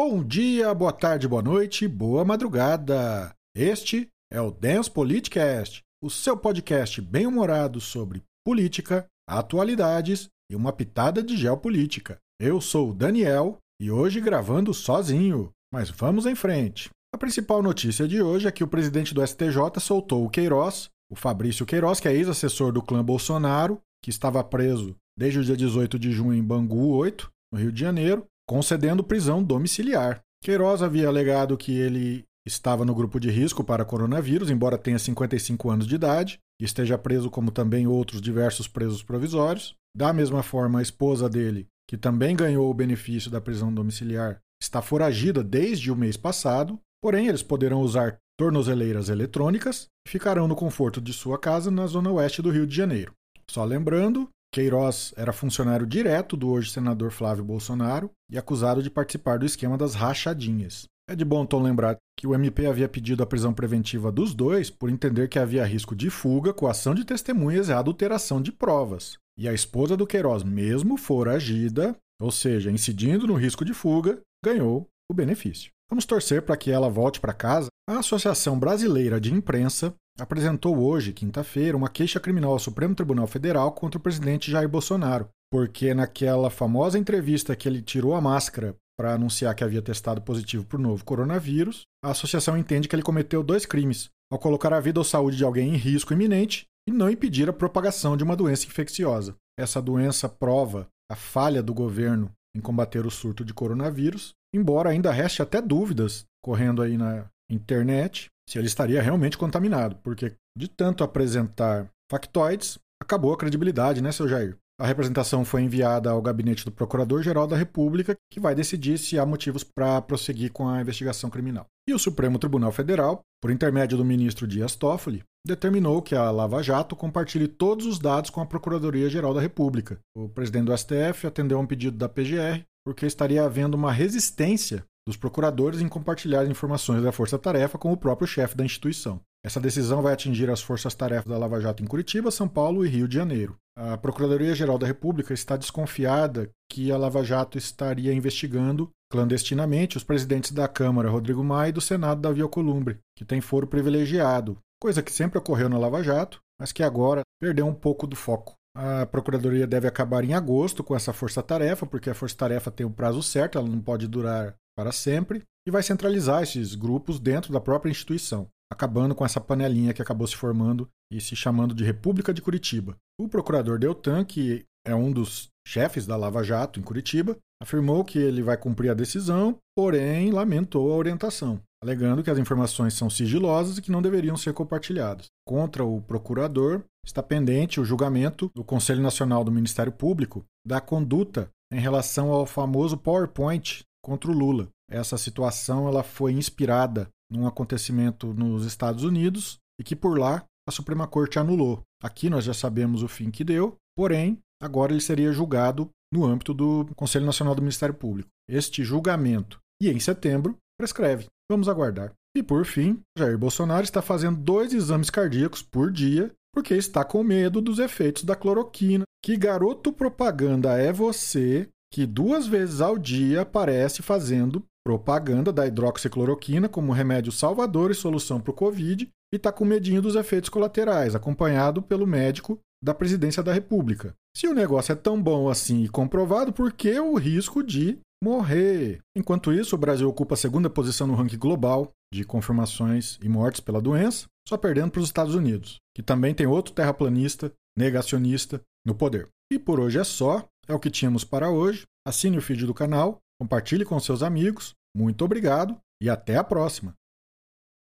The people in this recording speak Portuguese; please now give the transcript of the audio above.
Bom dia, boa tarde, boa noite, boa madrugada. Este é o Dance Politicast, o seu podcast bem-humorado sobre política, atualidades e uma pitada de geopolítica. Eu sou o Daniel e hoje gravando sozinho, mas vamos em frente. A principal notícia de hoje é que o presidente do STJ soltou o Queiroz, o Fabrício Queiroz, que é ex-assessor do clã Bolsonaro, que estava preso desde o dia 18 de junho em Bangu 8, no Rio de Janeiro, concedendo prisão domiciliar. Queiroz havia alegado que ele estava no grupo de risco para coronavírus, embora tenha 55 anos de idade, e esteja preso como também outros diversos presos provisórios. Da mesma forma, a esposa dele, que também ganhou o benefício da prisão domiciliar, está foragida desde o mês passado, porém eles poderão usar tornozeleiras eletrônicas e ficarão no conforto de sua casa na zona oeste do Rio de Janeiro. Só lembrando Queiroz era funcionário direto do hoje senador Flávio Bolsonaro e acusado de participar do esquema das rachadinhas. É de bom tom lembrar que o MP havia pedido a prisão preventiva dos dois por entender que havia risco de fuga, coação de testemunhas e adulteração de provas. E a esposa do Queiroz, mesmo foragida, ou seja, incidindo no risco de fuga, ganhou o benefício. Vamos torcer para que ela volte para casa. A Associação Brasileira de Imprensa apresentou hoje, quinta-feira, uma queixa criminal ao Supremo Tribunal Federal contra o presidente Jair Bolsonaro, porque naquela famosa entrevista que ele tirou a máscara para anunciar que havia testado positivo para o novo coronavírus, a associação entende que ele cometeu dois crimes, ao colocar a vida ou saúde de alguém em risco iminente e não impedir a propagação de uma doença infecciosa. Essa doença prova a falha do governo em combater o surto de coronavírus, embora ainda reste até dúvidas correndo aí na internet se ele estaria realmente contaminado, porque de tanto apresentar factoides, acabou a credibilidade, né, seu Jair? A representação foi enviada ao gabinete do Procurador-Geral da República, que vai decidir se há motivos para prosseguir com a investigação criminal. E o Supremo Tribunal Federal, por intermédio do ministro Dias Toffoli, determinou que a Lava Jato compartilhe todos os dados com a Procuradoria-Geral da República. O presidente do STF atendeu a um pedido da PGR porque estaria havendo uma resistência dos procuradores em compartilhar informações da força-tarefa com o próprio chefe da instituição. Essa decisão vai atingir as forças-tarefas da Lava Jato em Curitiba, São Paulo e Rio de Janeiro. A Procuradoria-Geral da República está desconfiada que a Lava Jato estaria investigando clandestinamente os presidentes da Câmara, Rodrigo Maia, e do Senado, Davi Alcolumbre, que tem foro privilegiado, coisa que sempre ocorreu na Lava Jato, mas que agora perdeu um pouco do foco. A Procuradoria deve acabar em agosto com essa força-tarefa, porque a força-tarefa tem um prazo certo, ela não pode durar para sempre e vai centralizar esses grupos dentro da própria instituição, acabando com essa panelinha que acabou se formando e se chamando de República de Curitiba. O procurador Deltan, que é um dos chefes da Lava Jato em Curitiba, afirmou que ele vai cumprir a decisão, porém lamentou a orientação, alegando que as informações são sigilosas e que não deveriam ser compartilhadas. Contra o procurador, está pendente o julgamento do Conselho Nacional do Ministério Público da conduta em relação ao famoso PowerPoint contra o Lula. Essa situação ela foi inspirada num acontecimento nos Estados Unidos e que por lá a Suprema Corte anulou. Aqui nós já sabemos o fim que deu, porém, agora ele seria julgado no âmbito do Conselho Nacional do Ministério Público. Este julgamento, e em setembro, prescreve. Vamos aguardar. E por fim, Jair Bolsonaro está fazendo dois exames cardíacos por dia porque está com medo dos efeitos da cloroquina. Que garoto propaganda é você que duas vezes ao dia aparece fazendo propaganda da hidroxicloroquina como remédio salvador e solução para o Covid e está com medinho dos efeitos colaterais, acompanhado pelo médico da presidência da República. Se o negócio é tão bom assim e comprovado, por que o risco de morrer? Enquanto isso, o Brasil ocupa a segunda posição no ranking global de confirmações e mortes pela doença, só perdendo para os Estados Unidos, que também tem outro terraplanista negacionista no poder. E por hoje é só. É o que tínhamos para hoje. Assine o feed do canal, compartilhe com seus amigos. Muito obrigado e até a próxima!